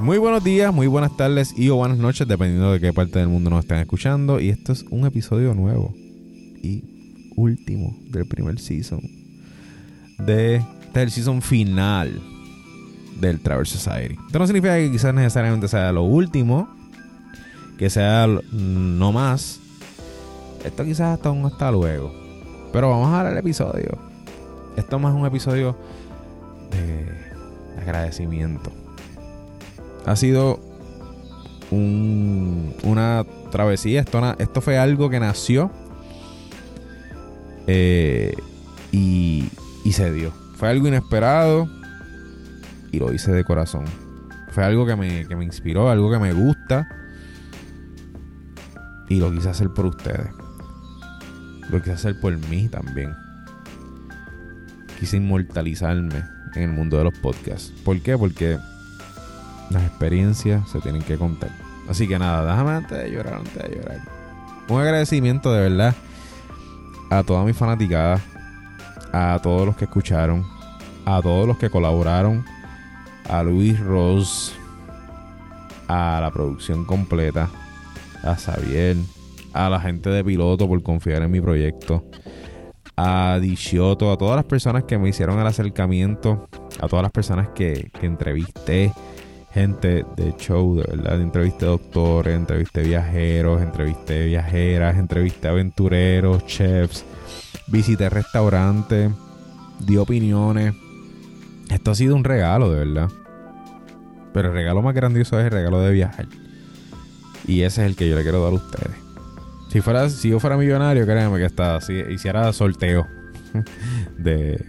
Muy buenos días, muy buenas tardes y o buenas noches, dependiendo de qué parte del mundo nos estén escuchando. Y esto es un episodio nuevo y último del primer season. De, este es el season final del Traverse Society. Esto no significa que quizás necesariamente sea lo último, que sea no más. Esto quizás hasta un hasta luego. Pero vamos a ver el episodio. Esto más un episodio de agradecimiento. Ha sido un, una travesía. Esto, esto fue algo que nació eh, y, y se dio. Fue algo inesperado y lo hice de corazón. Fue algo que me, que me inspiró, algo que me gusta y lo quise hacer por ustedes. Lo quise hacer por mí también. Quise inmortalizarme en el mundo de los podcasts. ¿Por qué? Porque las experiencias se tienen que contar. Así que nada, déjame antes de llorar, antes de llorar. Un agradecimiento de verdad a toda mi fanaticada, a todos los que escucharon, a todos los que colaboraron, a Luis Ross, a la producción completa, a Xavier, a la gente de piloto por confiar en mi proyecto, a Dishioto, a todas las personas que me hicieron el acercamiento, a todas las personas que entrevisté, gente de show, de verdad, entrevisté doctores, entrevisté viajeros, entrevisté viajeras, entrevisté aventureros, chefs, visité restaurantes, di opiniones. Esto ha sido un regalo, de verdad. Pero el regalo más grandioso es el regalo de viajar. Y ese es el que yo le quiero dar a ustedes. Si, fuera, si yo fuera millonario, créanme que hasta si hiciera sorteo de,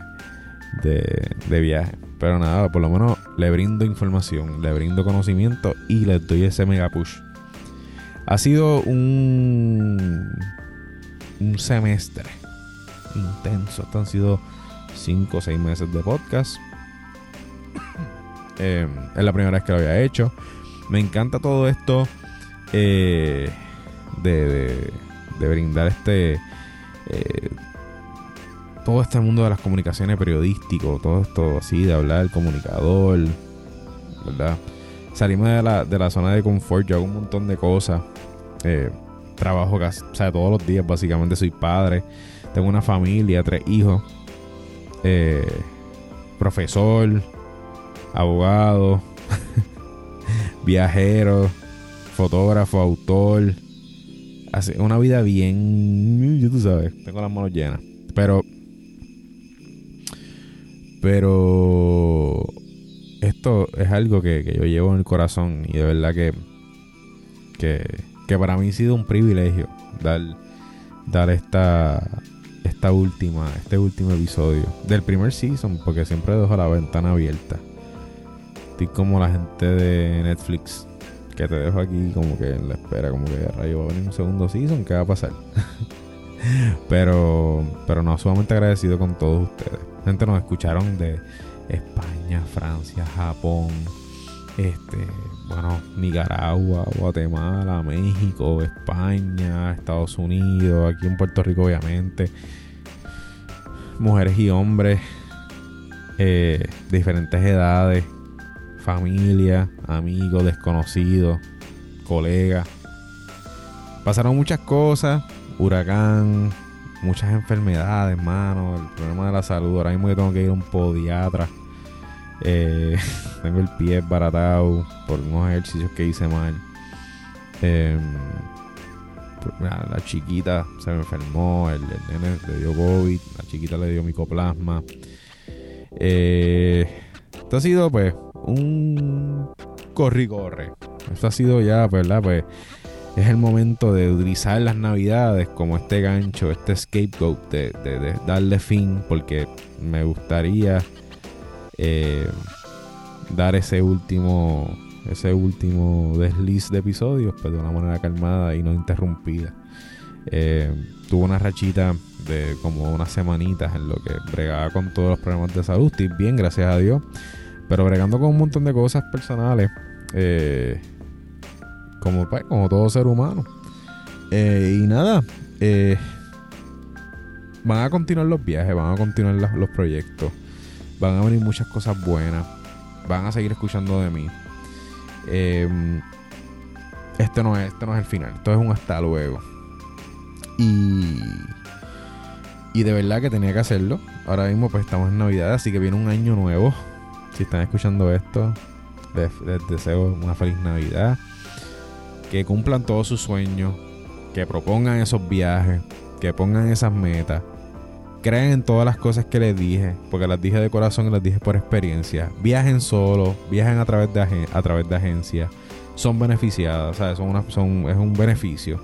de, de viaje. Pero nada, por lo menos le brindo información, le brindo conocimiento y le doy ese mega push. Ha sido un, un semestre intenso. Esto han sido 5 o 6 meses de podcast. Eh, es la primera vez que lo había hecho. Me encanta todo esto eh, de, de, brindar este eh, todo este mundo de las comunicaciones periodístico, todo esto así, de hablar del comunicador, ¿verdad? Salimos de la, de la zona de confort, yo hago un montón de cosas. Eh, trabajo casi, o sea, todos los días básicamente soy padre, tengo una familia, tres hijos, eh, profesor, abogado, viajero, fotógrafo, autor. Hace una vida bien, tú sabes, tengo las manos llenas. Pero pero esto es algo que, yo llevo en el corazón y de verdad que, que, para mí ha sido un privilegio dar, dar esta, esta última, este último episodio del primer season, porque siempre dejo la ventana abierta. Estoy como la gente de Netflix, que te dejo aquí como que en la espera, como que rayo va a venir un segundo season, ¿qué va a pasar? pero, pero no, sumamente agradecido con todos ustedes. Gente nos escucharon de España, Francia, Japón, este, bueno, Nicaragua, Guatemala, México, España, Estados Unidos, aquí en Puerto Rico obviamente, mujeres y hombres eh, de diferentes edades, familia, amigos, desconocidos, colegas. Pasaron muchas cosas, huracán, muchas enfermedades, hermano. El problema de la salud. Ahora mismo yo tengo que ir a un podiatra. Eh, tengo el pie baratado por unos ejercicios que hice mal. Em, la, chiquita se me enfermó, el, nene le dio COVID, la chiquita le dio micoplasma. Eh, esto ha sido pues un corri corre. Esto ha sido ya, ¿verdad? Pues es el momento de utilizar las navidades como este gancho, este scapegoat, de, darle fin, porque me gustaría eh, dar ese último, ese último desliz de episodios, pero de una manera calmada y no interrumpida. Eh, tuve una rachita de como unas semanitas en lo que bregaba con todos los problemas de salud. Estoy bien, gracias a Dios. Pero bregando con un montón de cosas personales. Eh, como, pues, como todo ser humano. Eh, y nada, eh, van a continuar los viajes, van a continuar los, proyectos, van a venir muchas cosas buenas, van a seguir escuchando de mí. Em, este, no es, este no es el final, esto es un hasta luego. Y, y de verdad que tenía que hacerlo. Ahora mismo pues estamos en Navidad, así que viene un año nuevo. Si están escuchando esto, les, deseo una feliz Navidad. Que cumplan todos sus sueños. Que propongan esos viajes. Que pongan esas metas. Crean en todas las cosas que les dije. Porque las dije de corazón y las dije por experiencia. Viajen solo. Viajen a través de, a través de agencias. Son beneficiadas. Son una, son, es un beneficio.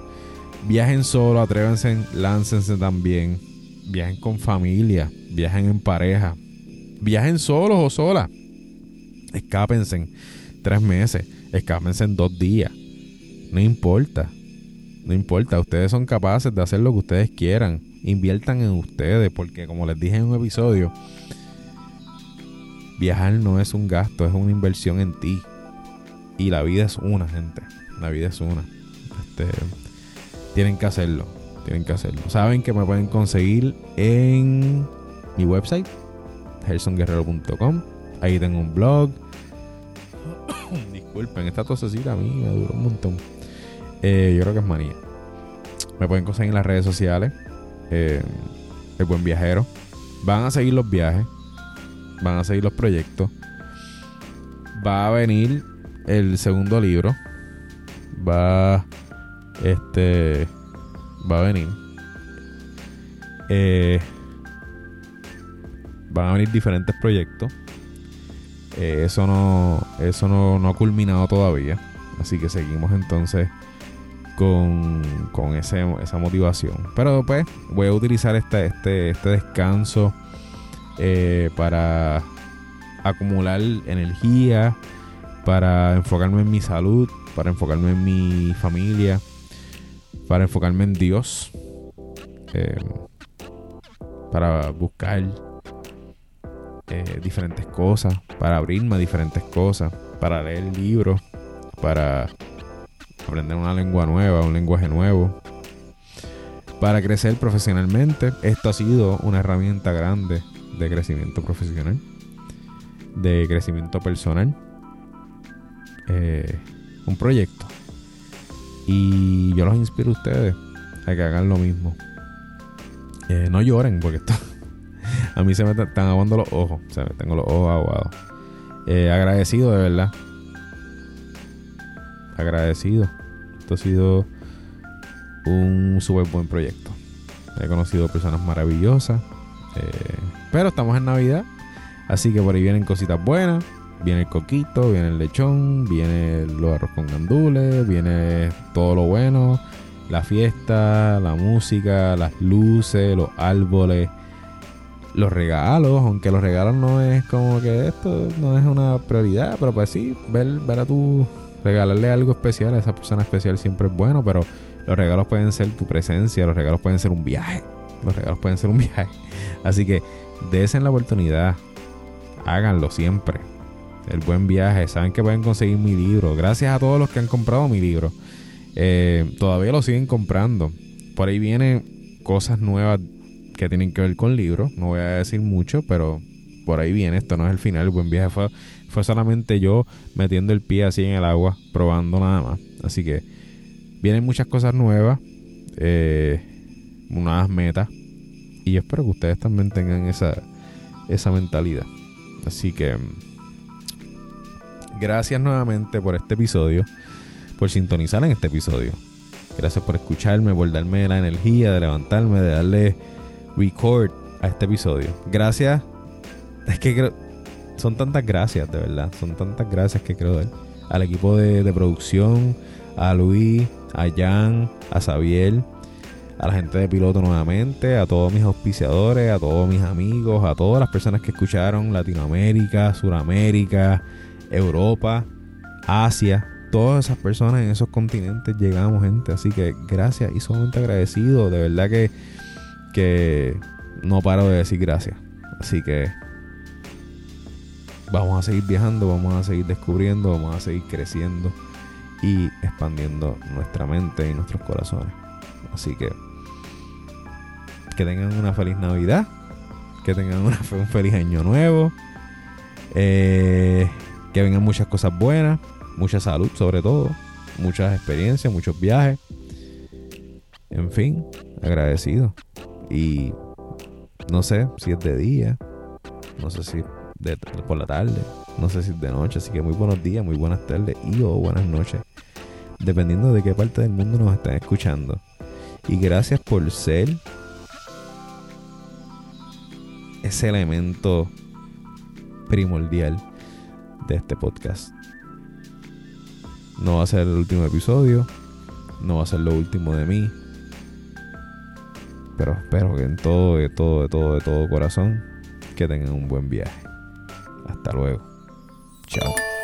Viajen solo. Atrévense. Láncense también. Viajen con familia. Viajen en pareja. Viajen solos o solas escápense en tres meses, escápense en dos días. No importa. No importa, ustedes son capaces de hacer lo que ustedes quieran. Inviertan en ustedes, porque como les dije en un episodio, viajar no es un gasto, es una inversión en ti. Y la vida es una, gente. La vida es una. Este, tienen que hacerlo. Tienen que hacerlo. Saben que me pueden conseguir en mi website, gersonguerrero.com. Ahí tengo un blog, Disculpen, esta tosecita a mí me duró un montón. Eh, yo creo que es manía. Me pueden conseguir en las redes sociales. Eh, el buen viajero. Van a seguir los viajes. Van a seguir los proyectos. Va a venir el segundo libro. Va. Este. Va a venir. Eh, van a venir diferentes proyectos. Eh, eso no, eso no, ha culminado todavía. Así que seguimos entonces con, con ese, esa motivación. Pero pues voy a utilizar este, este, este descanso eh, para acumular energía, para enfocarme en mi salud, para enfocarme en mi familia, para enfocarme en Dios, eh, para buscar eh, diferentes cosas, para abrirme a diferentes cosas, para leer libros, para aprender una lengua nueva, un lenguaje nuevo, para crecer profesionalmente. Esto ha sido una herramienta grande de crecimiento profesional, de crecimiento personal, eh, un proyecto. Y yo los inspiro a ustedes a que hagan lo mismo. Eh, no lloren porque esto a mí se me están aguando los ojos. O sea, tengo los ojos aguados. Eh, agradecido, de verdad. Agradecido. Esto ha sido un súper buen proyecto. He conocido personas maravillosas. Eh, pero estamos en Navidad. Así que por ahí vienen cositas buenas. Viene el coquito, viene el lechón, viene los arroz con gandules, viene todo lo bueno. La fiesta, la música, las luces, los árboles los regalos, aunque los regalos no es como que esto no es una prioridad, pero pues sí, ver, ver a tu regalarle algo especial a esa persona especial siempre es bueno, pero los regalos pueden ser tu presencia, los regalos pueden ser un viaje, los regalos pueden ser un viaje. Así que desen la oportunidad, háganlo siempre. El buen viaje, saben que pueden conseguir mi libro. Gracias a todos los que han comprado mi libro. Eh, todavía lo siguen comprando. Por ahí vienen cosas nuevas que tienen que ver con libros. No voy a decir mucho, pero por ahí viene. Esto no es el final. El buen viaje fue, fue solamente yo metiendo el pie así en el agua, probando nada más. Así que vienen muchas cosas nuevas, eh, nuevas metas. Y yo espero que ustedes también tengan esa, esa mentalidad. Así que gracias nuevamente por este episodio, por sintonizar en este episodio. Gracias por escucharme, por darme la energía de levantarme, de darle record a este episodio. Gracias. Es que son tantas gracias, de verdad. Son tantas gracias que creo dar. Al equipo de, producción, a Luis, a Jan, a Xavier, a la gente de piloto nuevamente, a todos mis auspiciadores, a todos mis amigos, a todas las personas que escucharon Latinoamérica, Suramérica, Europa, Asia. Todas esas personas en esos continentes llegamos, gente. Así que gracias y sumamente agradecido. De verdad que que no paro de decir gracias. Así que vamos a seguir viajando, vamos a seguir descubriendo, vamos a seguir creciendo y expandiendo nuestra mente y nuestros corazones. Así que que tengan una feliz Navidad, que tengan un feliz año nuevo, eh, que vengan muchas cosas buenas mucha salud sobre todo, muchas experiencias, muchos viajes. En fin, agradecido. Y no sé si es de día, no sé si por la tarde, no sé si de noche, así que muy buenos días, muy buenas tardes y o buenas noches, dependiendo de qué parte del mundo nos están escuchando. Y gracias por ser ese elemento primordial de este podcast. No va a ser el último episodio, no va a ser lo último de mí, pero espero que en todo, de todo, de todo, de todo corazón, que tengan un buen viaje. Hasta luego. Chao.